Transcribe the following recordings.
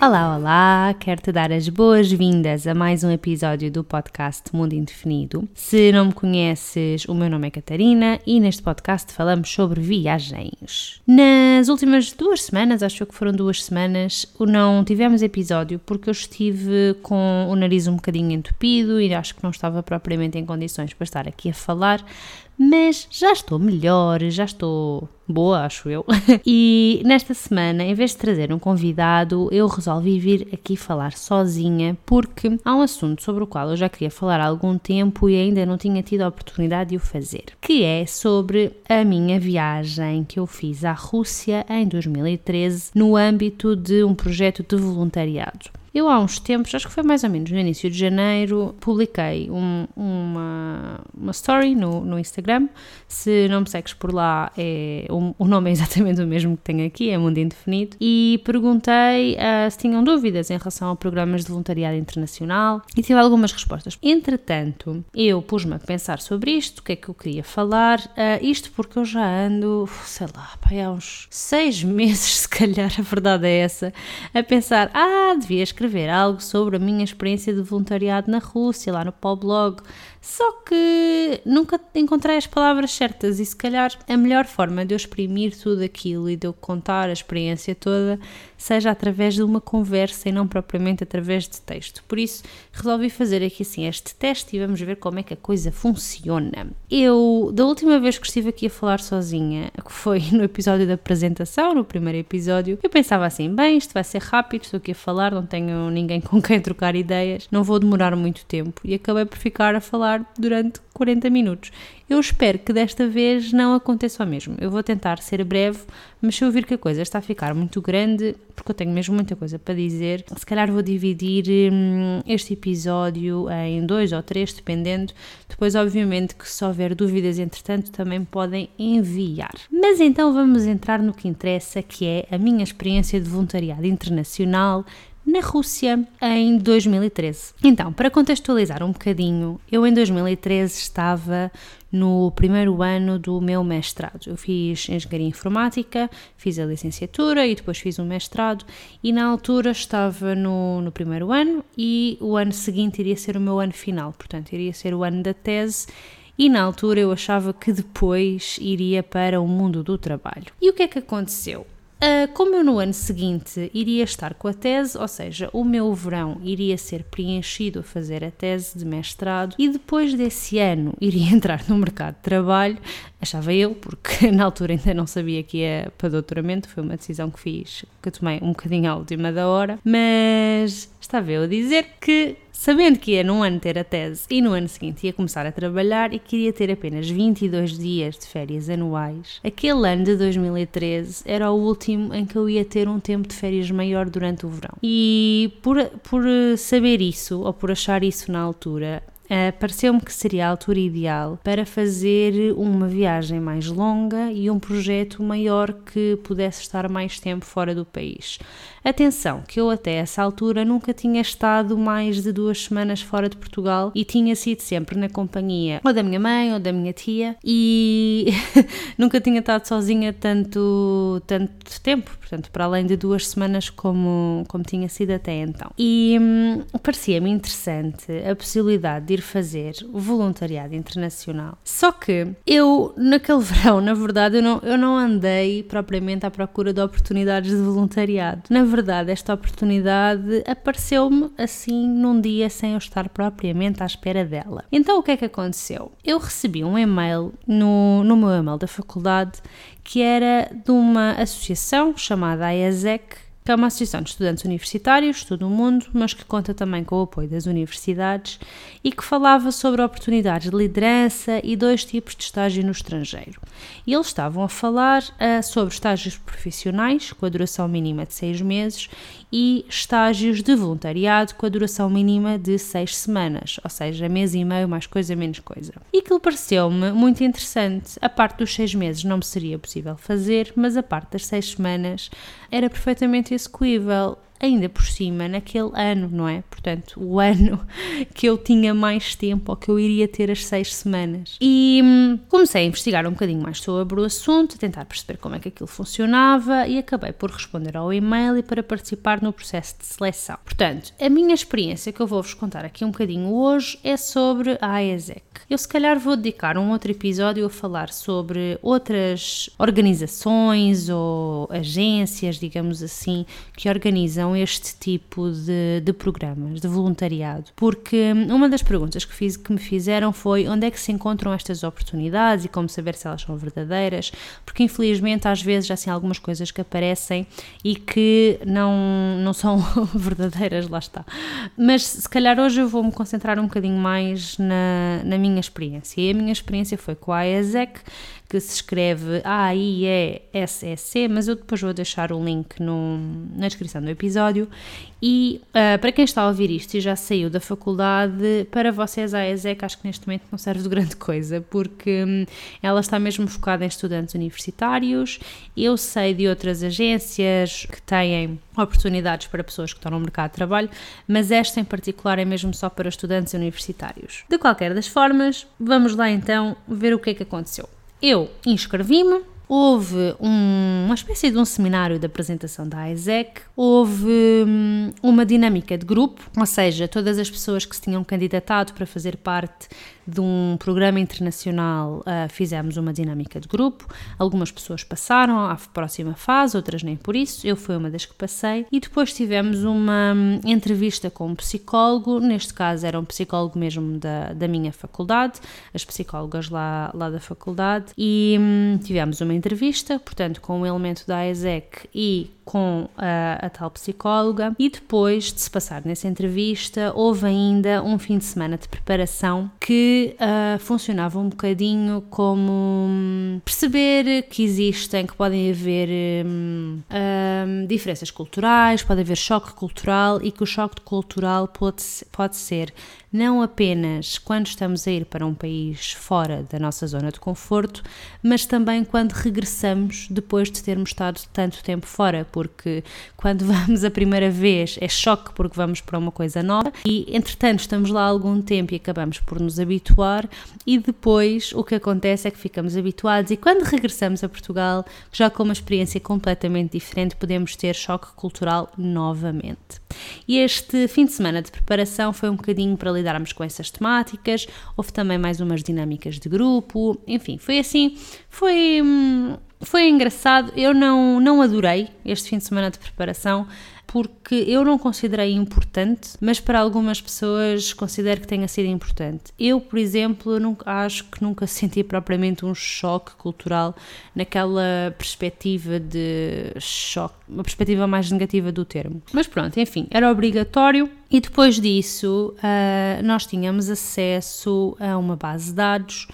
Olá, olá! Quero-te dar as boas-vindas a mais um episódio do podcast Mundo Indefinido. Se não me conheces, o meu nome é Catarina e neste podcast falamos sobre viagens. Nas últimas duas semanas, acho que foram duas semanas, não tivemos episódio porque eu estive com o nariz um bocadinho entupido e acho que não estava propriamente em condições para estar aqui a falar, mas já estou melhor, já estou boa, acho eu. E nesta semana, em vez de trazer um convidado, eu resolvi vir aqui falar sozinha porque há um assunto sobre o qual eu já queria falar há algum tempo e ainda não tinha tido a oportunidade de o fazer, que é sobre a minha viagem que eu fiz à Rússia em 2013 no âmbito de um projeto de voluntariado. Eu há uns tempos, acho que foi mais ou menos no início de janeiro, publiquei um, uma, uma story no, no Instagram. Se não me segues por lá, é, o, o nome é exatamente o mesmo que tenho aqui, é Mundo Indefinido. E perguntei uh, se tinham dúvidas em relação a programas de voluntariado internacional e tive algumas respostas. Entretanto, eu pus-me a pensar sobre isto, o que é que eu queria falar. Uh, isto porque eu já ando, sei lá, há uns seis meses, se calhar, a verdade é essa, a pensar: ah, devias escrever algo sobre a minha experiência de voluntariado na Rússia, lá no Blog. Só que nunca encontrei as palavras certas e se calhar a melhor forma de eu exprimir tudo aquilo e de eu contar a experiência toda seja através de uma conversa e não propriamente através de texto. Por isso resolvi fazer aqui assim este teste e vamos ver como é que a coisa funciona. Eu, da última vez que estive aqui a falar sozinha, que foi no episódio da apresentação, no primeiro episódio, eu pensava assim: bem, isto vai ser rápido, estou aqui a falar, não tenho ninguém com quem trocar ideias, não vou demorar muito tempo e acabei por ficar a falar durante 40 minutos. Eu espero que desta vez não aconteça o mesmo. Eu vou tentar ser breve, mas se eu vir que a coisa está a ficar muito grande, porque eu tenho mesmo muita coisa para dizer, se calhar vou dividir hum, este episódio em dois ou três, dependendo. Depois, obviamente, que se houver dúvidas, entretanto, também podem enviar. Mas então vamos entrar no que interessa, que é a minha experiência de voluntariado internacional na Rússia em 2013. Então, para contextualizar um bocadinho, eu em 2013 estava no primeiro ano do meu mestrado. Eu fiz engenharia informática, fiz a licenciatura e depois fiz um mestrado, e na altura estava no, no primeiro ano e o ano seguinte iria ser o meu ano final, portanto, iria ser o ano da tese. E na altura eu achava que depois iria para o mundo do trabalho. E o que é que aconteceu? Uh, como eu no ano seguinte iria estar com a tese, ou seja, o meu verão iria ser preenchido a fazer a tese de mestrado e depois desse ano iria entrar no mercado de trabalho, achava eu, porque na altura ainda não sabia que ia para doutoramento, foi uma decisão que fiz, que eu tomei um bocadinho à última da hora, mas estava eu a dizer que sabendo que ia num ano ter a tese e no ano seguinte ia começar a trabalhar e queria ter apenas 22 dias de férias anuais, aquele ano de 2013 era o último em que eu ia ter um tempo de férias maior durante o verão. E por, por saber isso, ou por achar isso na altura, Uh, Pareceu-me que seria a altura ideal para fazer uma viagem mais longa e um projeto maior que pudesse estar mais tempo fora do país. Atenção, que eu até essa altura nunca tinha estado mais de duas semanas fora de Portugal e tinha sido sempre na companhia ou da minha mãe ou da minha tia e nunca tinha estado sozinha tanto, tanto tempo, portanto, para além de duas semanas como, como tinha sido até então. E hum, parecia-me interessante a possibilidade de ir fazer o voluntariado internacional. Só que eu, naquele verão, na verdade, eu não, eu não andei propriamente à procura de oportunidades de voluntariado. Na verdade, esta oportunidade apareceu-me assim num dia sem eu estar propriamente à espera dela. Então, o que é que aconteceu? Eu recebi um e-mail no, no meu e-mail da faculdade que era de uma associação chamada AESEC que é uma associação de estudantes universitários todo o mundo, mas que conta também com o apoio das universidades e que falava sobre oportunidades de liderança e dois tipos de estágio no estrangeiro. E eles estavam a falar uh, sobre estágios profissionais, com a duração mínima de seis meses, e estágios de voluntariado com a duração mínima de seis semanas, ou seja, mês e meio, mais coisa, menos coisa. E aquilo pareceu-me muito interessante. A parte dos seis meses não me seria possível fazer, mas a parte das seis semanas era perfeitamente this ainda por cima naquele ano, não é? Portanto, o ano que eu tinha mais tempo ou que eu iria ter as seis semanas. E hum, comecei a investigar um bocadinho mais sobre o assunto, a tentar perceber como é que aquilo funcionava e acabei por responder ao e-mail e para participar no processo de seleção. Portanto, a minha experiência que eu vou-vos contar aqui um bocadinho hoje é sobre a AESEC. Eu se calhar vou dedicar um outro episódio a falar sobre outras organizações ou agências, digamos assim, que organizam este tipo de, de programas de voluntariado. Porque uma das perguntas que, fiz, que me fizeram foi onde é que se encontram estas oportunidades e como saber se elas são verdadeiras, porque infelizmente às vezes já assim algumas coisas que aparecem e que não, não são verdadeiras, lá está. Mas se calhar hoje eu vou me concentrar um bocadinho mais na, na minha experiência. E a minha experiência foi com a AESEC, que se escreve A-I-E-S-S-C, mas eu depois vou deixar o link no, na descrição do episódio. E uh, para quem está a ouvir isto e já saiu da faculdade, para vocês a ESEC acho que neste momento não serve de grande coisa, porque hum, ela está mesmo focada em estudantes universitários. Eu sei de outras agências que têm oportunidades para pessoas que estão no mercado de trabalho, mas esta em particular é mesmo só para estudantes universitários. De qualquer das formas, vamos lá então ver o que é que aconteceu. Eu inscrevi-me, houve um, uma espécie de um seminário de apresentação da ISEC, houve hum, uma dinâmica de grupo, ou seja, todas as pessoas que se tinham candidatado para fazer parte de um programa internacional uh, fizemos uma dinâmica de grupo. Algumas pessoas passaram à próxima fase, outras nem por isso. Eu fui uma das que passei. E depois tivemos uma um, entrevista com um psicólogo. Neste caso era um psicólogo mesmo da, da minha faculdade, as psicólogas lá, lá da faculdade. E um, tivemos uma entrevista, portanto, com o um elemento da AESEC e com a, a, tal psicóloga e depois de se passar nessa entrevista houve ainda um fim de semana de preparação que uh, funcionava um bocadinho como um, perceber que existem, que podem haver um, um, diferenças culturais, pode haver choque cultural e que o choque cultural pode, pode ser não apenas quando estamos a ir para um país fora da nossa zona de conforto, mas também quando regressamos depois de termos estado tanto tempo fora, porque quando vamos a primeira vez é choque porque vamos para uma coisa nova e entretanto estamos lá algum tempo e acabamos por nos habituar e depois o que acontece é que ficamos habituados e quando regressamos a Portugal, já com uma experiência completamente diferente, podemos ter choque cultural novamente. E este fim de semana de preparação foi um bocadinho para lidarmos com essas temáticas, houve também mais umas dinâmicas de grupo, enfim, foi assim, foi, hum, foi engraçado. Eu não, não adorei este fim de semana de preparação porque eu não considerei importante, mas para algumas pessoas considero que tenha sido importante. Eu, por exemplo, nunca, acho que nunca senti propriamente um choque cultural naquela perspectiva de choque, uma perspectiva mais negativa do termo. Mas pronto, enfim, era obrigatório e depois disso uh, nós tínhamos acesso a uma base de dados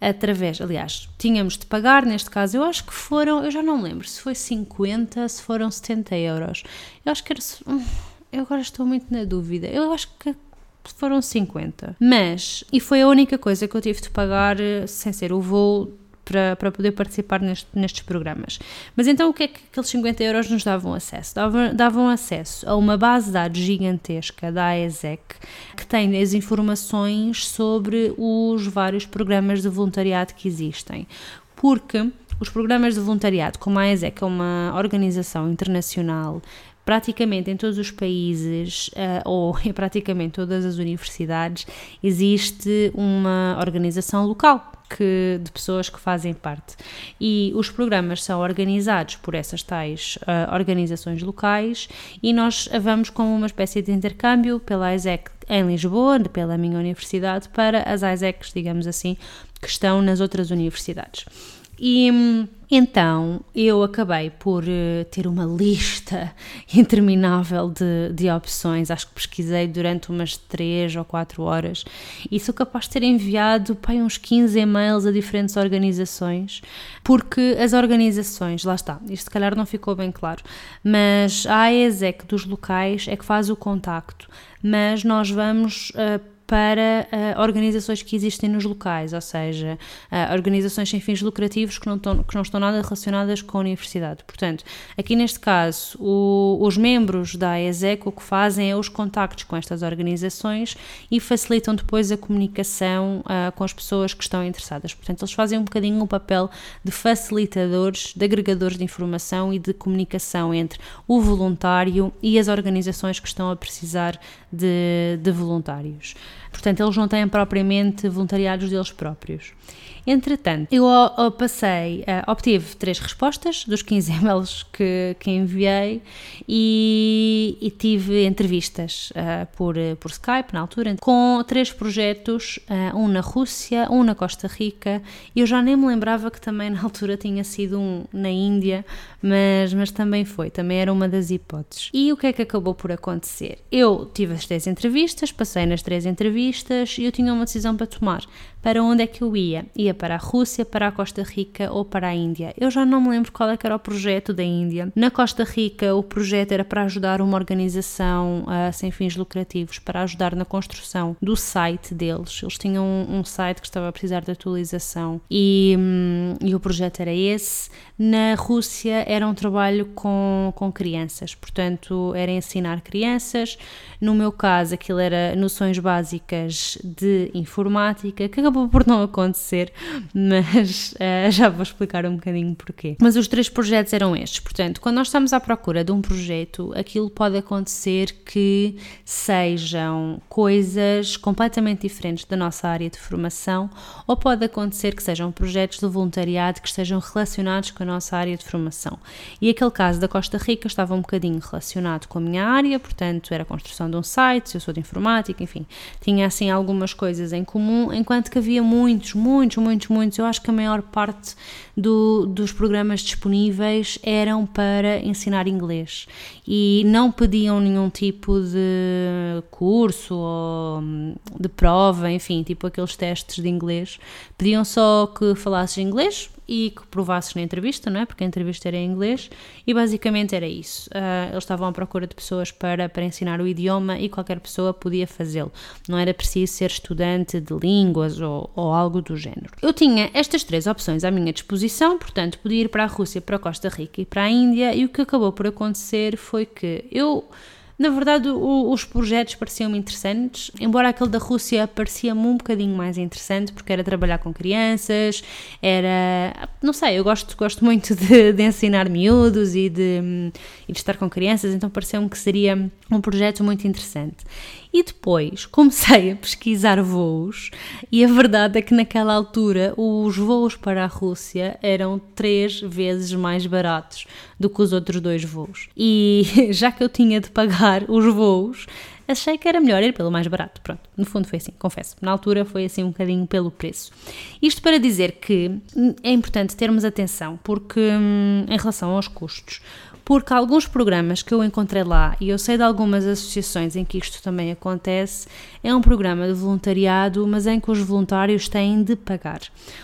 através, aliás, tínhamos de pagar, neste caso, eu acho que foram, eu já não lembro se foi 50, se foram 70 euros. Eu acho que era. Hum, eu agora estou muito na dúvida. Eu acho que foram 50. Mas, e foi a única coisa que eu tive de pagar eh, sem ser o voo para, para poder participar neste, nestes programas. Mas então o que é que aqueles 50 euros nos davam acesso? Davam, davam acesso a uma base de dados gigantesca da AESEC que tem as informações sobre os vários programas de voluntariado que existem. Porque os programas de voluntariado, como a AESEC é uma organização internacional praticamente em todos os países uh, ou em praticamente todas as universidades existe uma organização local que, de pessoas que fazem parte. E os programas são organizados por essas tais uh, organizações locais e nós vamos como uma espécie de intercâmbio pela ISEC em Lisboa, pela minha universidade, para as ISECs, digamos assim, que estão nas outras universidades. E hum, então eu acabei por uh, ter uma lista interminável de, de opções. Acho que pesquisei durante umas 3 ou 4 horas e sou capaz de ter enviado pai, uns 15 e-mails a diferentes organizações, porque as organizações, lá está, isto se calhar não ficou bem claro, mas a AESEC dos locais é que faz o contacto, mas nós vamos. Uh, para uh, organizações que existem nos locais, ou seja, uh, organizações sem fins lucrativos que não, estão, que não estão nada relacionadas com a universidade. Portanto, aqui neste caso, o, os membros da ESEC o que fazem é os contactos com estas organizações e facilitam depois a comunicação uh, com as pessoas que estão interessadas. Portanto, eles fazem um bocadinho o papel de facilitadores, de agregadores de informação e de comunicação entre o voluntário e as organizações que estão a precisar de, de voluntários. Portanto, eles não têm propriamente voluntariados deles próprios. Entretanto, eu passei, uh, obtive três respostas dos 15 e-mails que, que enviei e, e tive entrevistas uh, por, por Skype na altura com três projetos, uh, um na Rússia, um na Costa Rica. Eu já nem me lembrava que também na altura tinha sido um na Índia, mas, mas também foi, também era uma das hipóteses. E o que é que acabou por acontecer? Eu tive as três entrevistas, passei nas três entrevistas e eu tinha uma decisão para tomar. Para onde é que eu ia? Ia para a Rússia, para a Costa Rica ou para a Índia. Eu já não me lembro qual é era o projeto da Índia. Na Costa Rica, o projeto era para ajudar uma organização uh, sem fins lucrativos, para ajudar na construção do site deles. Eles tinham um, um site que estava a precisar de atualização e, um, e o projeto era esse. Na Rússia era um trabalho com, com crianças, portanto, era ensinar crianças. No meu caso, aquilo era noções básicas de informática, que acabou por não acontecer, mas uh, já vou explicar um bocadinho porquê. Mas os três projetos eram estes, portanto, quando nós estamos à procura de um projeto, aquilo pode acontecer que sejam coisas completamente diferentes da nossa área de formação, ou pode acontecer que sejam projetos de voluntariado que estejam relacionados com a nossa área de formação. E aquele caso da Costa Rica estava um bocadinho relacionado com a minha área, portanto, era a construção de um site, eu sou de informática, enfim, tinha assim algumas coisas em comum, enquanto que havia muitos, muitos, muitos, muitos, eu acho que a maior parte do, dos programas disponíveis eram para ensinar inglês e não pediam nenhum tipo de curso ou de prova, enfim, tipo aqueles testes de inglês, pediam só que falasses inglês, e que provasses na entrevista, não é? Porque a entrevista era em inglês e basicamente era isso. Uh, eles estavam à procura de pessoas para, para ensinar o idioma e qualquer pessoa podia fazê-lo. Não era preciso ser estudante de línguas ou, ou algo do género. Eu tinha estas três opções à minha disposição, portanto, podia ir para a Rússia, para a Costa Rica e para a Índia, e o que acabou por acontecer foi que eu na verdade, o, os projetos pareciam-me interessantes, embora aquele da Rússia parecia-me um bocadinho mais interessante, porque era trabalhar com crianças, era. Não sei, eu gosto, gosto muito de, de ensinar miúdos e de, e de estar com crianças, então pareceu-me que seria um projeto muito interessante. E depois comecei a pesquisar voos, e a verdade é que naquela altura os voos para a Rússia eram três vezes mais baratos do que os outros dois voos. E já que eu tinha de pagar os voos, achei que era melhor ir pelo mais barato. Pronto, no fundo foi assim, confesso. Na altura foi assim um bocadinho pelo preço. Isto para dizer que é importante termos atenção, porque hum, em relação aos custos, porque alguns programas que eu encontrei lá, e eu sei de algumas associações em que isto também acontece, é um programa de voluntariado, mas em que os voluntários têm de pagar.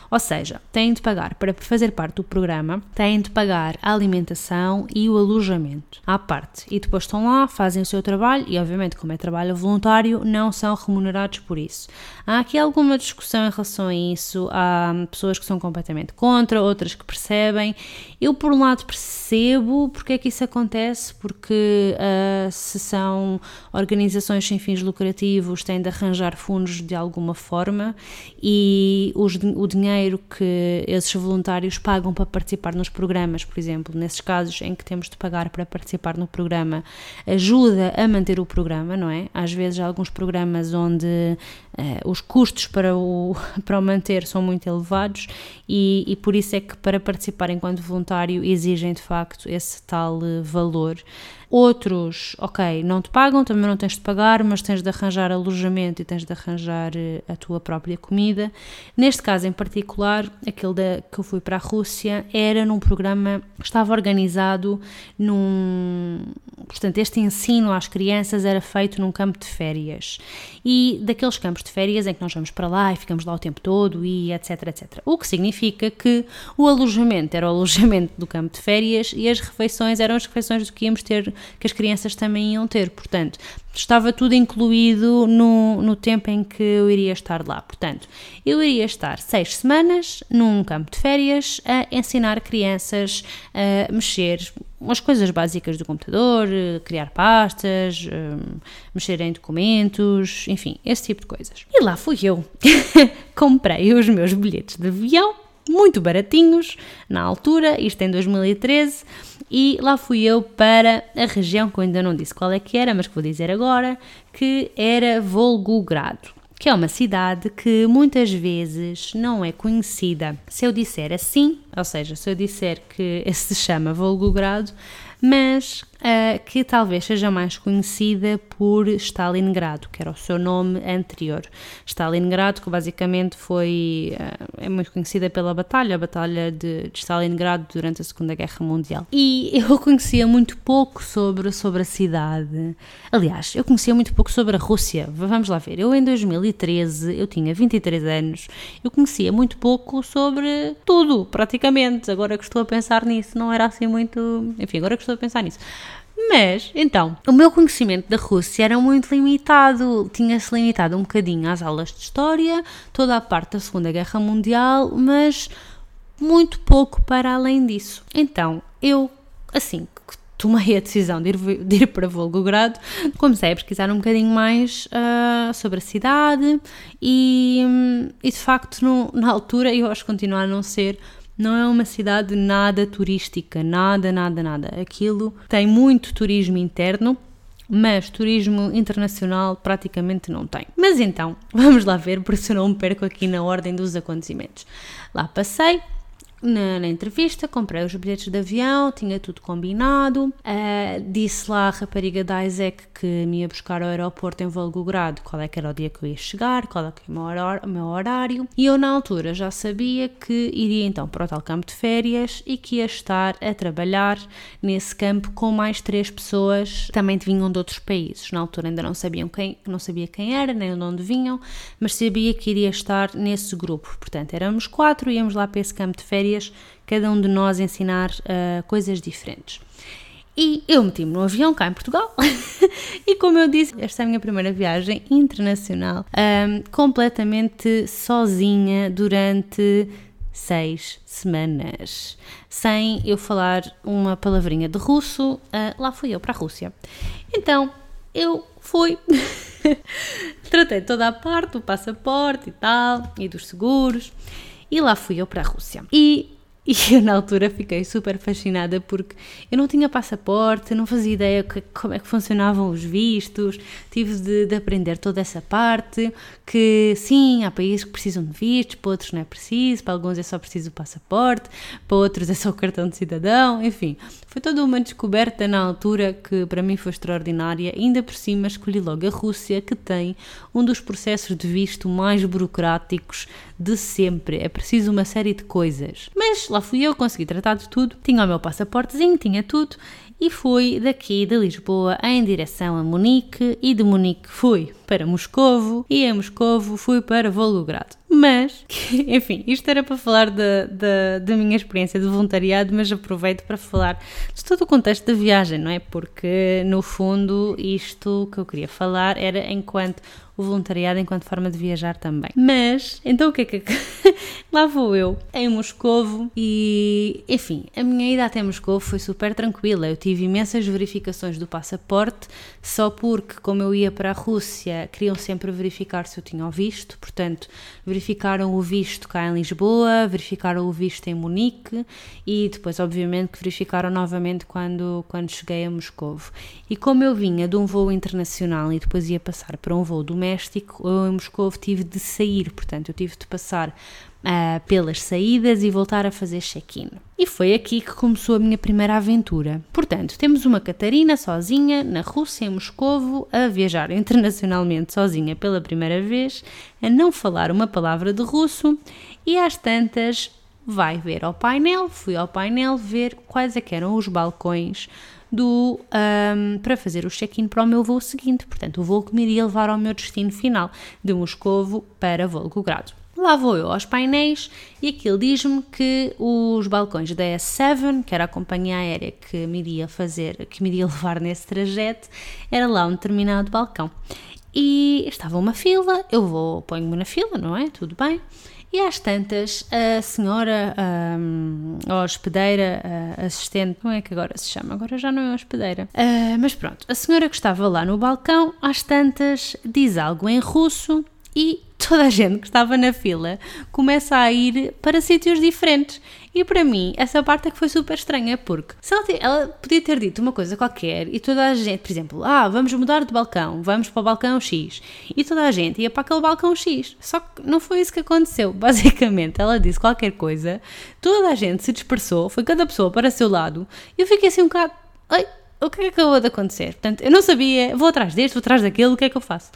Ou seja, têm de pagar para fazer parte do programa, têm de pagar a alimentação e o alojamento à parte. E depois estão lá, fazem o seu trabalho e, obviamente, como é trabalho voluntário, não são remunerados por isso. Há aqui alguma discussão em relação a isso, há pessoas que são completamente contra, outras que percebem. Eu, por um lado, percebo porque é que isso acontece, porque uh, se são organizações sem fins lucrativos, têm de arranjar fundos de alguma forma e os, o dinheiro que esses voluntários pagam para participar nos programas, por exemplo, nesses casos em que temos de pagar para participar no programa, ajuda a manter o programa, não é? Às vezes há alguns programas onde uh, os custos para o, para o manter são muito elevados e, e por isso é que para participar enquanto voluntário exigem de facto esse tal uh, valor. Outros, ok, não te pagam, também não tens de pagar, mas tens de arranjar alojamento e tens de arranjar eh, a tua própria comida. Neste caso em particular, aquele da, que eu fui para a Rússia, era num programa, estava organizado num, portanto, este ensino às crianças era feito num campo de férias. E daqueles campos de férias em que nós vamos para lá e ficamos lá o tempo todo e etc, etc. O que significa que o alojamento era o alojamento do campo de férias e as refeições eram as refeições do que íamos ter, que as crianças também iam ter. Portanto, estava tudo incluído no, no tempo em que eu iria estar lá. Portanto, eu iria estar seis semanas num campo de férias a ensinar crianças a mexer as coisas básicas do computador, criar pastas, mexer em documentos, enfim, esse tipo de coisas. E lá fui eu. Comprei os meus bilhetes de avião, muito baratinhos, na altura, isto em 2013 e lá fui eu para a região que eu ainda não disse qual é que era, mas que vou dizer agora, que era Volgogrado, que é uma cidade que muitas vezes não é conhecida. Se eu disser assim, ou seja, se eu disser que se chama Volgogrado, mas uh, que talvez seja mais conhecida por Stalingrado, que era o seu nome anterior. Stalingrado, que basicamente foi uh, é muito conhecida pela batalha, a batalha de, de, Stalingrado durante a Segunda Guerra Mundial. E eu conhecia muito pouco sobre, sobre a cidade. Aliás, eu conhecia muito pouco sobre a Rússia. Vamos lá ver. Eu em 2013, eu tinha 23 anos, eu conhecia muito pouco sobre tudo, praticamente. Agora que estou a pensar nisso, não era assim muito. Enfim, agora que estou a pensar nisso. Mas, então, o meu conhecimento da Rússia era muito limitado, tinha-se limitado um bocadinho às aulas de história, toda a parte da Segunda Guerra Mundial, mas muito pouco para além disso. Então, eu, assim tomei a decisão de ir, de ir para Volgogrado, comecei a pesquisar um bocadinho mais uh, sobre a cidade e, e de facto, no, na altura, eu acho que continua a não ser não é uma cidade nada turística, nada, nada, nada. Aquilo tem muito turismo interno, mas turismo internacional praticamente não tem. Mas então, vamos lá ver, porque se eu não me perco aqui na ordem dos acontecimentos. Lá passei, na, na, entrevista, comprei os bilhetes de avião, tinha tudo combinado. Uh, disse lá a rapariga da Isaac que me ia buscar ao aeroporto em Volgogrado qual é que era o dia que eu ia chegar, qual é que era o meu horário. E eu, na altura, já sabia que iria então para o tal campo de férias e que ia estar a trabalhar nesse campo com mais três pessoas que também vinham de outros países. Na altura ainda não sabiam quem, não sabia quem era, nem de onde vinham, mas sabia que iria estar nesse grupo. Portanto, éramos quatro, íamos lá para esse campo de férias cada um de nós ensinar uh, coisas diferentes. E eu meti-me no avião cá em Portugal e, como eu disse, esta é a minha primeira viagem internacional, um, ehm, completamente sozinha durante seis semanas, sem eu falar uma palavrinha de russo. Uh, lá fui eu para a Rússia. Então eu fui, tratei toda a parte, o passaporte e tal, e dos seguros. E lá fui eu para a Rússia. E e eu, na altura, fiquei super fascinada porque eu não tinha passaporte, não fazia ideia que, como é que funcionavam os vistos, tive de, de, aprender toda essa parte. Que sim, há países que precisam de vistos, para outros não é preciso, para alguns é só preciso o passaporte, para outros é só o cartão de cidadão, enfim. Foi toda uma descoberta na altura que para mim foi extraordinária. Ainda por cima, escolhi logo a Rússia, que tem um dos processos de visto mais burocráticos de sempre. É preciso uma série de coisas. Mas lá fui eu, consegui tratar de tudo. Tinha o meu passaportezinho, tinha tudo. E fui daqui de Lisboa em direção a Munique e de Munique fui para Moscovo e em Moscovo fui para Volgogrado. Mas, enfim, isto era para falar da, minha experiência de voluntariado, mas aproveito para falar de todo o contexto da viagem, não é? Porque, no fundo, isto que eu queria falar era enquanto o voluntariado enquanto forma de viajar também. Mas, então o que é que. Lá vou eu, em Moscovo, e enfim, a minha ida até Moscovo foi super tranquila. Eu tive imensas verificações do passaporte, só porque, como eu ia para a Rússia, queriam sempre verificar se eu tinha o visto, portanto, verificaram o visto cá em Lisboa, verificaram o visto em Munique e depois, obviamente, que verificaram novamente quando, quando cheguei a Moscovo. E como eu vinha de um voo internacional e depois ia passar para um voo doméstico, eu em Moscou tive de sair, portanto, eu tive de passar uh, pelas saídas e voltar a fazer check-in. E foi aqui que começou a minha primeira aventura. Portanto, temos uma Catarina sozinha na Rússia, em Moscovo, a viajar internacionalmente sozinha pela primeira vez, a não falar uma palavra de russo e às tantas vai ver ao painel, fui ao painel ver quais é eram os balcões do, um, para fazer o check-in para o meu voo seguinte, portanto o voo que me iria levar ao meu destino final, de Moscovo para Volgogrado. Lá vou eu aos painéis e aquilo diz-me que os balcões da S7, que era a companhia aérea que me iria fazer, que me iria levar nesse trajeto, era lá um determinado balcão. E estava uma fila, eu vou, ponho-me na fila, não é? Tudo bem. E às tantas, a senhora, um, a hospedeira, a assistente, não é que agora se chama, agora já não é hospedeira, uh, mas pronto, a senhora que estava lá no balcão, às tantas, diz algo em russo e toda a gente que estava na fila começa a ir para sítios diferentes. E para mim, essa parte é que foi super estranha, porque se ela, ela, podia ter dito uma coisa qualquer e toda a gente, por exemplo, ah, vamos mudar de balcão, vamos para o balcão X, e toda a gente ia para aquele balcão X. Só que não foi isso que aconteceu. Basicamente, ela disse qualquer coisa, toda a gente se dispersou, foi cada pessoa para o seu lado, e eu fiquei assim um bocado. Ai, o que é que acabou de acontecer? Portanto, eu não sabia, vou atrás deste, vou atrás daquele, o que é que eu faço?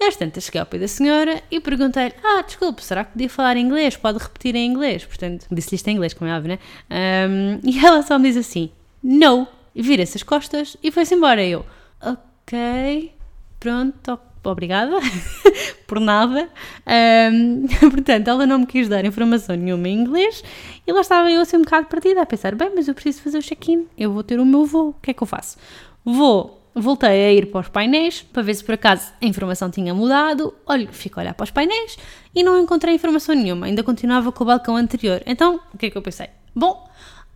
Às tantas cheguei ao pé da senhora e perguntei-lhe: Ah, desculpe, será que podia falar inglês? Pode repetir em inglês? Portanto, disse-lhe isto em inglês, como é óbvio, né? Um, e ela só me diz assim: No. Vira-se as costas e foi-se embora. Eu, ok, pronto, obrigada, por nada. Um, portanto, ela não me quis dar informação nenhuma em inglês e lá estava eu assim um bocado perdida a pensar: bem, mas eu preciso fazer o check-in, eu vou ter o meu voo, o que é que eu faço? Vou Voltei a ir para os painéis para ver se por acaso a informação tinha mudado. Olho, fico a olhar para os painéis e não encontrei informação nenhuma, ainda continuava com o balcão anterior. Então, o que é que eu pensei? Bom,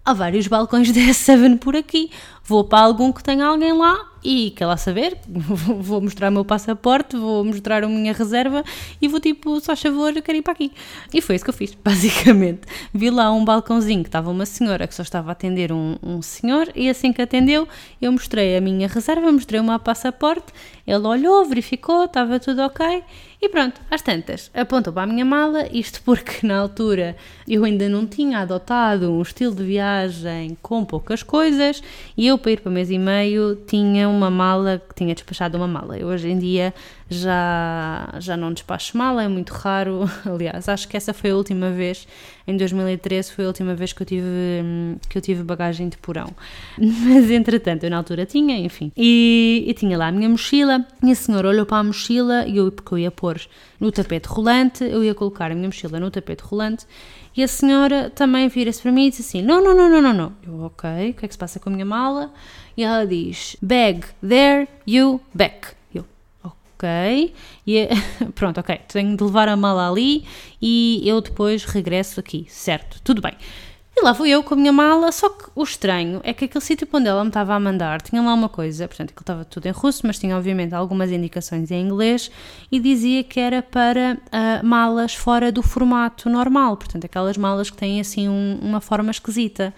há vários balcões da S7 por aqui, vou para algum que tenha alguém lá e quer lá saber, vou mostrar o meu passaporte, vou mostrar a minha reserva e vou tipo, só favor, eu quero ir para aqui. E foi isso que eu fiz, basicamente. Vi lá um balcãozinho que estava uma senhora que só estava a atender um, um senhor e assim que atendeu, eu mostrei a minha reserva, mostrei o meu passaporte, ele olhou, verificou, estava tudo ok e pronto, às tantas, apontou para a minha mala, isto porque na altura eu ainda não tinha adotado um estilo de viagem com poucas coisas e eu para ir para mês e meio tinha uma mala, que tinha despachado uma mala. Eu hoje em dia já, já não despacho mala, é muito raro. Aliás, acho que essa foi a última vez, em 2013, foi a última vez que eu tive, que eu tive bagagem de porão. Mas entretanto, eu na altura tinha, enfim. E, e tinha lá a minha mochila, e a senhora olhou para a mochila, e eu, porque eu ia pôr no tapete rolante, eu ia colocar a minha mochila no tapete rolante. E a senhora também vira-se para mim e diz assim: Não, não, não, não, não, não. Eu, ok, o que é que se passa com a minha mala? E ela diz: Bag there, you back. Eu, ok. E pronto, ok, tenho de levar a mala ali e eu depois regresso aqui, certo? Tudo bem. E lá fui eu com a minha mala, só que o estranho é que aquele sítio onde ela me estava a mandar tinha lá uma coisa, portanto, aquilo estava tudo em russo, mas tinha obviamente algumas indicações em inglês e dizia que era para uh, malas fora do formato normal, portanto, aquelas malas que têm assim um, uma forma esquisita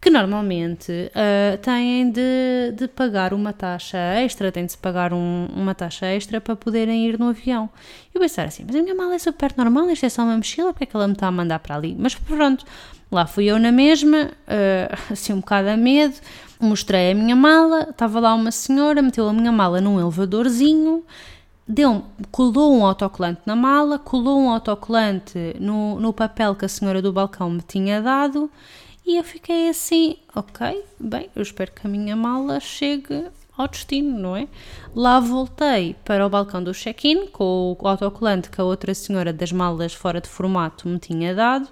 que normalmente uh, têm de, de, pagar uma taxa extra, têm de se pagar um, uma taxa extra para poderem ir no avião. E eu pensar assim, mas a minha mala é super normal, isto é só uma mochila, porque é que ela me está a mandar para ali? Mas pronto, lá fui eu na mesma, uh, assim um bocado a medo, mostrei a minha mala, estava lá uma senhora, meteu a minha mala num elevadorzinho, deu, colou um autocolante na mala, colou um autocolante no, no papel que a senhora do balcão me tinha dado e eu fiquei assim, ok, bem, eu espero que a minha mala chegue ao destino, não é? Lá voltei para o balcão do check-in com o autocolante que a outra senhora das malas fora de formato me tinha dado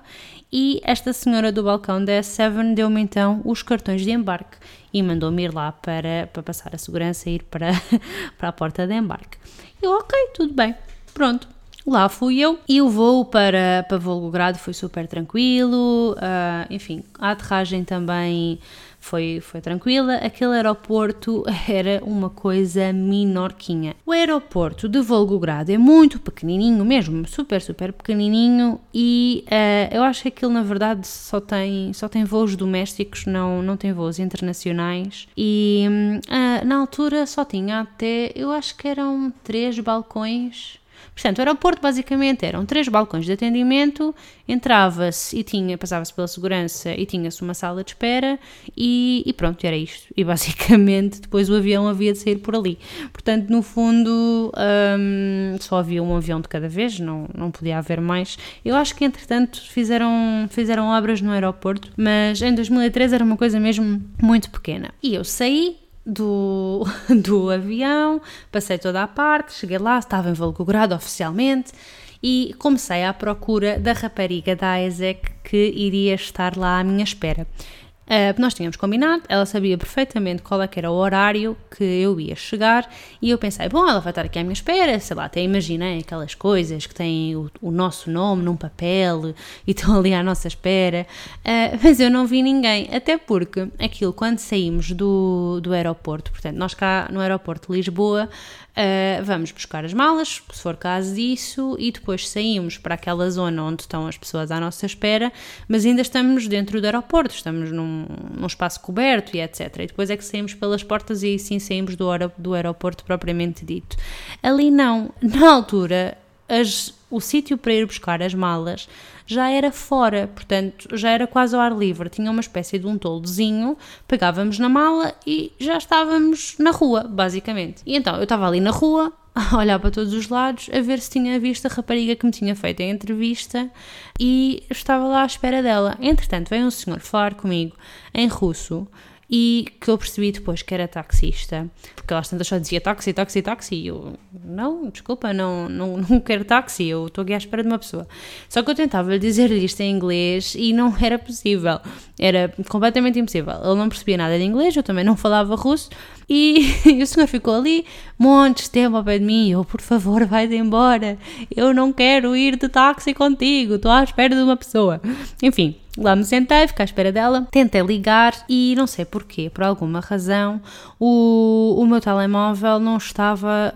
e esta senhora do balcão da S7 deu-me então os cartões de embarque e mandou-me ir lá para, para passar a segurança e ir para, para a porta de embarque. Eu, ok, tudo bem, pronto, Lá fui eu e o voo para, para Volgogrado foi super tranquilo, uh, enfim, a aterragem também foi, foi tranquila. Aquele aeroporto era uma coisa minorquinha. O aeroporto de Volgogrado é muito pequenininho mesmo, super, super pequenininho e uh, eu acho que aquilo na verdade só tem, só tem voos domésticos, não, não tem voos internacionais e uh, na altura só tinha até, eu acho que eram três balcões Portanto, o aeroporto basicamente eram três balcões de atendimento, entrava-se e tinha, passava-se pela segurança e tinha-se uma sala de espera e, e, pronto, era isto. E basicamente depois o avião havia de sair por ali. Portanto, no fundo, hum, só havia um avião de cada vez, não, não podia haver mais. Eu acho que entretanto fizeram, fizeram obras no aeroporto, mas em 2013 era uma coisa mesmo muito pequena. E eu saí, do, do avião, passei toda a parte, cheguei lá, estava envolgurado oficialmente e comecei à procura da rapariga da Isaac que iria estar lá à minha espera. Uh, nós tínhamos combinado, ela sabia perfeitamente qual é era o horário que eu ia chegar e eu pensei, bom, ela vai estar aqui à minha espera, sei lá, até imaginei aquelas coisas que têm o, o nosso nome num papel e estão ali à nossa espera, uh, mas eu não vi ninguém, até porque aquilo, quando saímos do, do aeroporto, portanto, nós cá no aeroporto de Lisboa, Uh, vamos buscar as malas, se for caso disso, e depois saímos para aquela zona onde estão as pessoas à nossa espera, mas ainda estamos dentro do aeroporto, estamos num, num espaço coberto e etc. E depois é que saímos pelas portas e sim saímos do, do aeroporto propriamente dito. Ali não, na altura, as, o sítio para ir buscar as malas já era fora, portanto já era quase ao ar livre. Tinha uma espécie de um toldozinho, pegávamos na mala e já estávamos na rua, basicamente. E então eu estava ali na rua, a olhar para todos os lados, a ver se tinha visto a rapariga que me tinha feito a entrevista e estava lá à espera dela. Entretanto, veio um senhor falar comigo em russo e que eu percebi depois que era taxista, porque ela tantas só dizia táxi, táxi, táxi, e eu, não, desculpa, não, não, não quero táxi, eu estou aqui à espera de uma pessoa. Só que eu tentava dizer isto em inglês e não era possível, era completamente impossível. Ele não percebia nada de inglês, eu também não falava russo, e, e o senhor ficou ali, montes de tempo ao pé de mim, eu, por favor, vai-te embora, eu não quero ir de táxi contigo, estou à espera de uma pessoa. Enfim, Lá me sentei, fiquei à espera dela, tentei ligar e não sei porquê, por alguma razão, o, o meu telemóvel não estava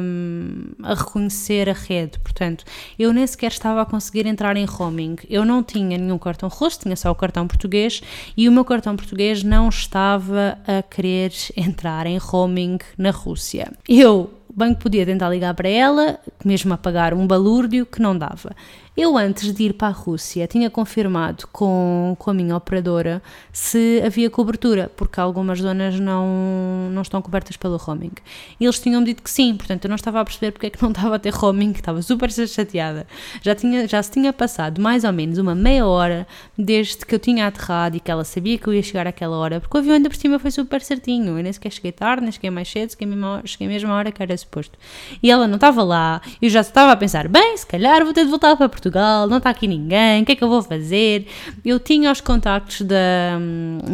um, a reconhecer a rede, portanto, eu nem sequer estava a conseguir entrar em roaming. Eu não tinha nenhum cartão russo, tinha só o cartão português e o meu cartão português não estava a querer entrar em roaming na Rússia. Eu o banco podia tentar ligar para ela, mesmo a pagar um balúrdio que não dava. Eu, antes de ir para a Rússia, tinha confirmado com, com a minha operadora se havia cobertura, porque algumas zonas não, não estão cobertas pelo roaming. E eles tinham dito que sim, portanto eu não estava a perceber porque é que não estava a ter roaming, estava super chateada. Já, tinha, já se tinha passado mais ou menos uma meia hora desde que eu tinha aterrado e que ela sabia que eu ia chegar àquela hora, porque o avião ainda por cima foi super certinho. Eu nem sequer cheguei tarde, nem cheguei mais cedo, cheguei mesmo, cheguei mesmo à hora que era suposto. E ela não estava lá, eu já estava a pensar, bem, se calhar vou ter de voltar para Portugal não está aqui ninguém, o que é que eu vou fazer? Eu tinha os contactos da,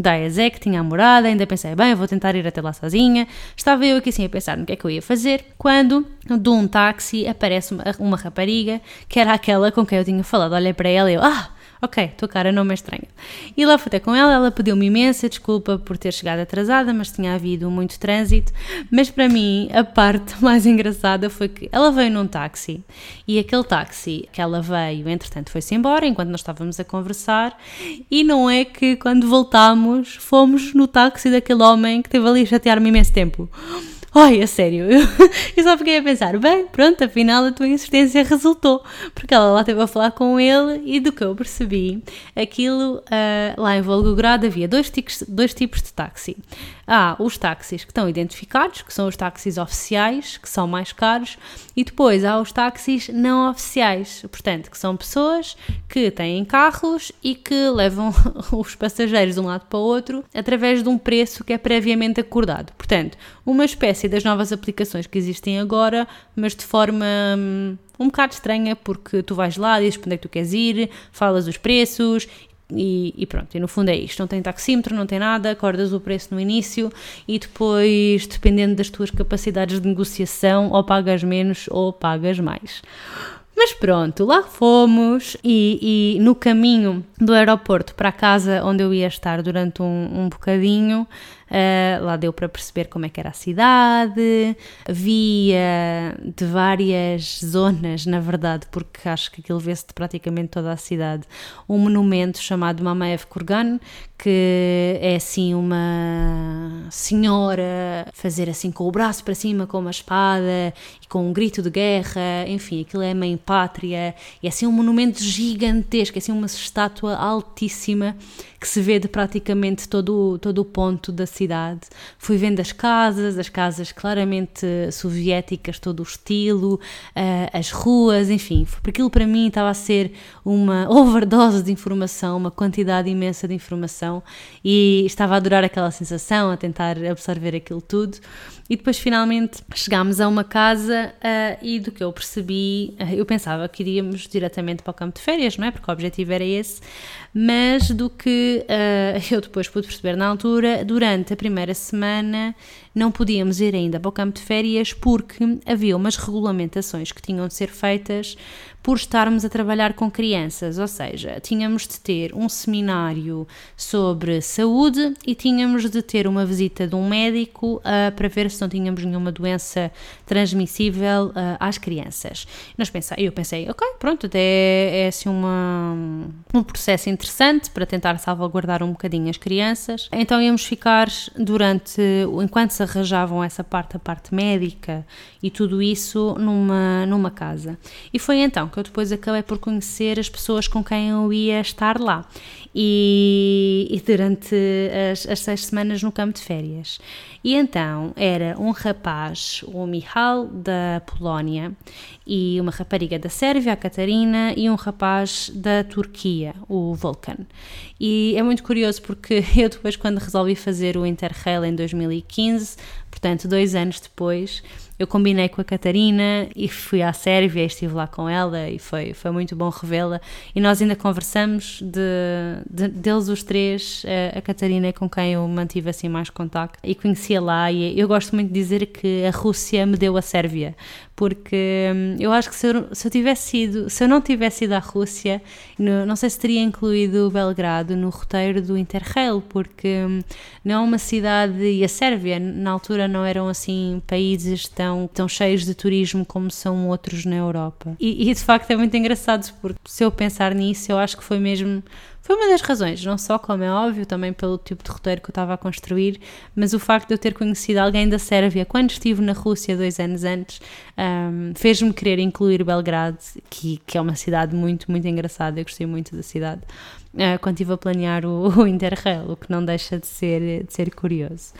da ESEC, tinha a morada, ainda pensei, bem, vou tentar ir até lá sozinha. Estava eu aqui assim a pensar no que é que eu ia fazer, quando de um táxi aparece uma, uma rapariga, que era aquela com quem eu tinha falado. Olhei para ela e eu, ah, ok, tua cara não me é estranha. E lá fui até com ela, ela pediu-me imensa desculpa por ter chegado atrasada, mas tinha havido muito trânsito. Mas para mim, a parte mais engraçada foi que ela veio num táxi e aquele táxi que ela veio, entretanto, foi-se embora enquanto nós estávamos a conversar. E não é que quando voltámos, fomos no táxi daquele homem que teve ali a chatear-me imenso tempo. Ai, a sério, eu, eu só fiquei a pensar, bem, pronto, afinal a tua insistência resultou, porque ela lá esteve a falar com ele e do que eu percebi, aquilo uh, lá em Volgogrado havia dois tipos, dois tipos de táxi. Há os táxis que estão identificados, que são os táxis oficiais, que são mais caros, e depois há os táxis não oficiais, portanto, que são pessoas que têm carros e que levam os passageiros de um lado para o outro através de um preço que é previamente acordado. Portanto, uma espécie das novas aplicações que existem agora, mas de forma hum, um bocado estranha, porque tu vais lá, dizes para onde é que tu queres ir, falas os preços e, e, pronto, e no fundo é isto: não tem taxímetro, não tem nada, acordas o preço no início e depois, dependendo das tuas capacidades de negociação, ou pagas menos ou pagas mais. Mas pronto, lá fomos e, e, no caminho do aeroporto para a casa onde eu ia estar durante um, um bocadinho, Uh, lá deu para perceber como é que era a cidade, via de várias zonas, na verdade, porque acho que aquilo vê-se de praticamente toda a cidade, um monumento chamado Mamaev Kurgan, que é assim uma, senhora fazer assim com o braço para cima com uma espada e com um grito de guerra, enfim, aquilo é a mãe pátria, e é assim um monumento gigantesco, é assim uma estátua altíssima que se vê de praticamente todo, todo o ponto da cidade. Fui vendo as casas, as casas claramente soviéticas, todo o estilo, uh, as ruas, enfim, aquilo para mim estava a ser uma overdose de informação, uma quantidade imensa de informação e estava a adorar aquela sensação, a tentar absorver aquilo tudo. E depois finalmente chegámos a uma casa uh, e do que eu percebi, uh, eu pensava que iríamos diretamente para o campo de férias, não é? Porque o objetivo era esse, mas do que uh, eu depois pude perceber na altura, durante a primeira semana não podíamos ir ainda para o campo de férias porque havia umas regulamentações que tinham de ser feitas por estarmos a trabalhar com crianças, ou seja, tínhamos de ter um seminário sobre saúde e tínhamos de ter uma visita de um médico uh, para ver se não tínhamos nenhuma doença transmissível uh, às crianças. Nós pensei, eu pensei, ok, pronto, até é, assim uma, um processo interessante para tentar salvaguardar um bocadinho as crianças. Então íamos ficar durante, enquanto se arranjavam essa parte, a parte médica e tudo isso numa, numa casa. E foi então que eu depois acabei por conhecer as pessoas com quem eu ia estar lá e, e durante as, as, seis semanas no campo de férias. E então era um rapaz, o Mihal, da Polónia, e uma rapariga da Sérvia, a Catarina, e um rapaz da Turquia, o Volkan. E é muito curioso porque eu depois, quando resolvi fazer o Interrail em 2015, portanto, dois anos depois, eu combinei com a Catarina e fui à Sérvia, estive lá com ela e foi, foi muito bom revê-la. E nós ainda conversamos de, de, deles os três, a, a Catarina é com quem eu mantive assim mais contacto e conhecia lá. E eu gosto muito de dizer que a Rússia me deu a Sérvia, porque hum, eu acho que se eu, se eu tivesse ido, se eu não tivesse ido à Rússia, no, não sei se teria incluído Belgrado no roteiro do Interrail, porque hum, não é uma cidade, e a Sérvia na altura não eram assim países tão, tão cheios de turismo como são outros na Europa. E, e de facto é muito engraçado, porque se eu pensar nisso, eu acho que foi mesmo foi uma das razões, não só, como é óbvio, também pelo tipo de roteiro que eu estava a construir, mas o facto de eu ter conhecido alguém da Sérvia quando estive na Rússia dois anos antes um, fez-me querer incluir Belgrado, que, que é uma cidade muito, muito engraçada. Eu gostei muito da cidade uh, quando estive a planear o, o Interrail, o que não deixa de ser, de ser curioso.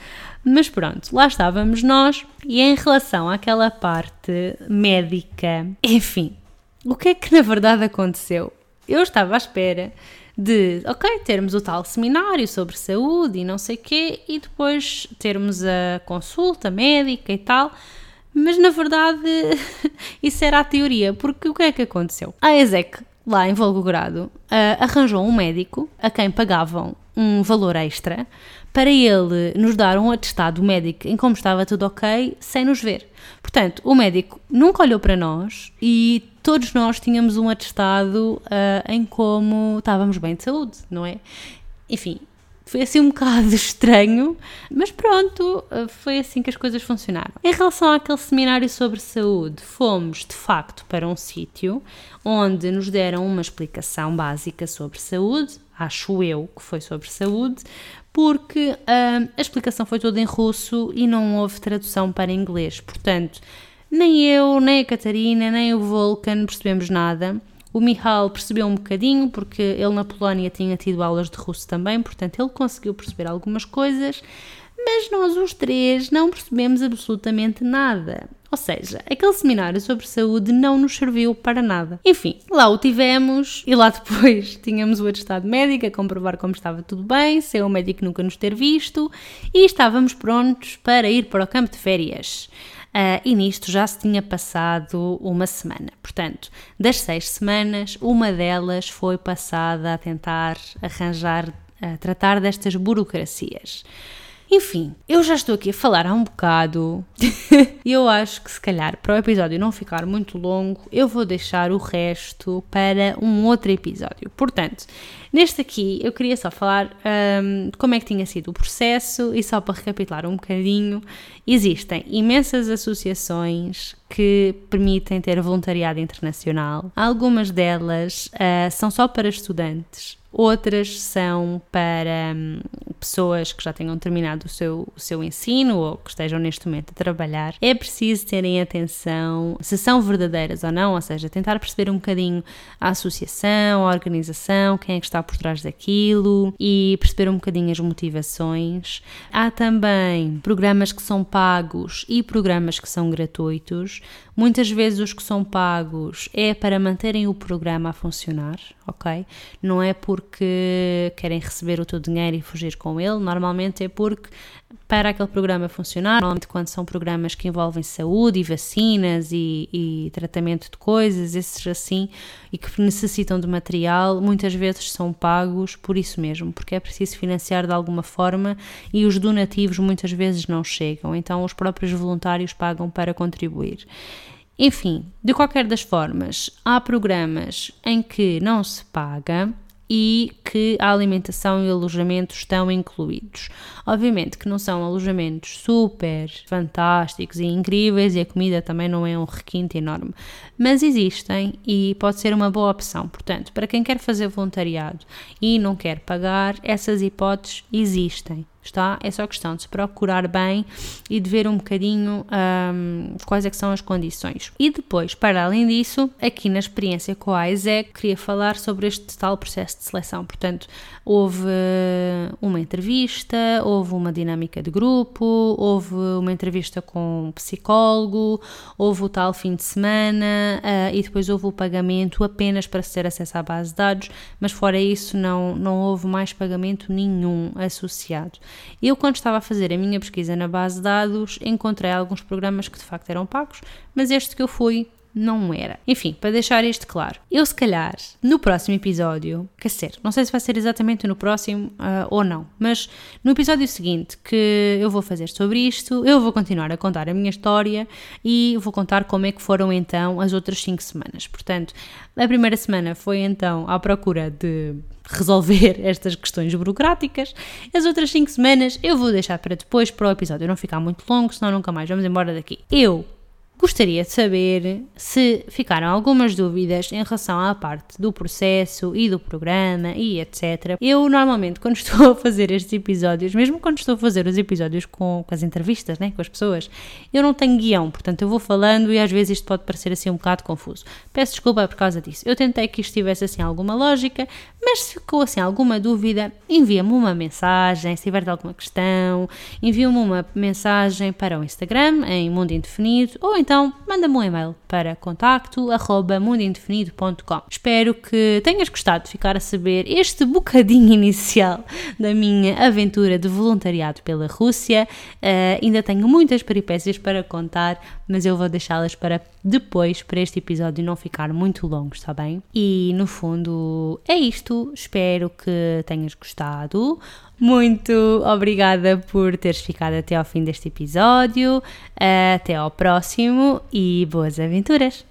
Mas pronto, lá estávamos nós, e em relação àquela parte médica, enfim, o que é que na verdade aconteceu? Eu estava à espera de, ok, termos o tal seminário sobre saúde e não sei quê, e depois termos a consulta médica e tal, mas na verdade isso era a teoria, porque o que é que aconteceu? A ESEC, lá em Volgogrado, uh, arranjou um médico a quem pagavam um valor extra para ele nos dar um atestado médico em como estava tudo ok, sem nos ver. Portanto, o médico nunca olhou para nós e todos nós tínhamos um atestado uh, em como estávamos bem de saúde, não é? Enfim, foi assim um bocado estranho, mas pronto, ah, foi assim que as coisas funcionaram. Em relação àquele seminário sobre saúde, fomos de facto para um sítio onde nos deram uma explicação básica sobre saúde, acho eu que foi sobre saúde, porque uh, a explicação foi toda em russo e não houve tradução para inglês. Portanto, nem eu, nem a Catarina, nem o Volkan percebemos nada. O Mihal percebeu um bocadinho, porque ele na Polónia tinha tido aulas de russo também, portanto ele conseguiu perceber algumas coisas, mas nós os três não percebemos absolutamente nada. Ou seja, aquele seminário sobre saúde não nos serviu para nada. Enfim, lá o tivemos e lá depois tínhamos o atestado médico a comprovar como estava tudo bem, sem o médico nunca nos ter visto e estávamos prontos para ir para o campo de férias. Uh, e nisto já se tinha passado uma semana. Portanto, das seis semanas, uma delas foi passada a tentar arranjar, a tratar destas burocracias. Enfim, eu já estou aqui a falar há um bocado e eu acho que se calhar para o episódio não ficar muito longo, eu vou deixar o resto para um outro episódio. Portanto, neste aqui eu queria só falar um, de como é que tinha sido o processo e só para recapitular um bocadinho, existem imensas associações que permitem ter voluntariado internacional. Algumas delas uh, são só para estudantes outras são para hum, pessoas que já tenham terminado o seu, o seu ensino ou que estejam neste momento a trabalhar. É preciso terem atenção se são verdadeiras ou não, ou seja, tentar perceber um bocadinho a associação, a organização, quem é que está por trás daquilo e perceber um bocadinho as motivações. Há também programas que são pagos e programas que são gratuitos. Muitas vezes os que são pagos é para manterem o programa a funcionar, ok? Não é porque querem receber o teu dinheiro e fugir com ele, normalmente é porque para aquele programa funcionar, normalmente quando são programas que envolvem saúde e vacinas e, e, tratamento de coisas, esses assim, e que necessitam de material, muitas vezes são pagos por isso mesmo, porque é preciso financiar de alguma forma e os donativos muitas vezes não chegam, então os próprios voluntários pagam para contribuir. Enfim, de qualquer das formas, há programas em que não se paga e que a alimentação e o alojamento estão incluídos. Obviamente que não são alojamentos super fantásticos e incríveis e a comida também não é um requinte enorme, mas existem e pode ser uma boa opção. Portanto, para quem quer fazer voluntariado e não quer pagar, essas hipóteses existem está? É só questão de se procurar bem e de ver um bocadinho um, quais é que são as condições. E depois, para além disso, aqui na experiência com a ISEC, queria falar sobre este tal processo de seleção. Portanto, houve uma entrevista, houve uma dinâmica de grupo, houve uma entrevista com um psicólogo, houve o tal fim de semana uh, e depois houve o pagamento apenas para ter acesso à base de dados, mas fora isso não, não houve mais pagamento nenhum associado. Eu, quando estava a fazer a minha pesquisa na base de dados, encontrei alguns programas que de facto eram pagos, mas este que eu fui não era. Enfim, para deixar isto claro, eu se calhar no próximo episódio, quer dizer, não sei se vai ser exatamente no próximo uh, ou não, mas no episódio seguinte que eu vou fazer sobre isto, eu vou continuar a contar a minha história e vou contar como é que foram então as outras 5 semanas. Portanto, a primeira semana foi então à procura de resolver estas questões burocráticas. As outras 5 semanas eu vou deixar para depois, para o episódio não ficar muito longo, senão nunca mais vamos embora daqui. Eu Gostaria de saber se ficaram algumas dúvidas em relação à parte do processo e do programa e etc. Eu normalmente, quando estou a fazer estes episódios, mesmo quando estou a fazer os episódios com, com as entrevistas, né, com as pessoas, eu não tenho guião, portanto eu vou falando e às vezes isto pode parecer assim um bocado confuso. Peço desculpa por causa disso. Eu tentei que isto tivesse assim alguma lógica, mas se ficou assim alguma dúvida, envia-me uma mensagem, se tiver alguma questão, envia-me uma mensagem para o Instagram em Mundo Indefinido ou então manda-me um e-mail para contacto@mundoindefinido.com. Espero que tenhas gostado de ficar a saber este bocadinho inicial da minha aventura de voluntariado pela Rússia. Uh, ainda tenho muitas peripécias para contar, mas eu vou deixá-las para depois, para este episódio não ficar muito longo, está bem? E no fundo é isto. Espero que tenhas gostado. Muito obrigada por teres ficado até ao fim deste episódio. Até ao próximo e boas aventuras!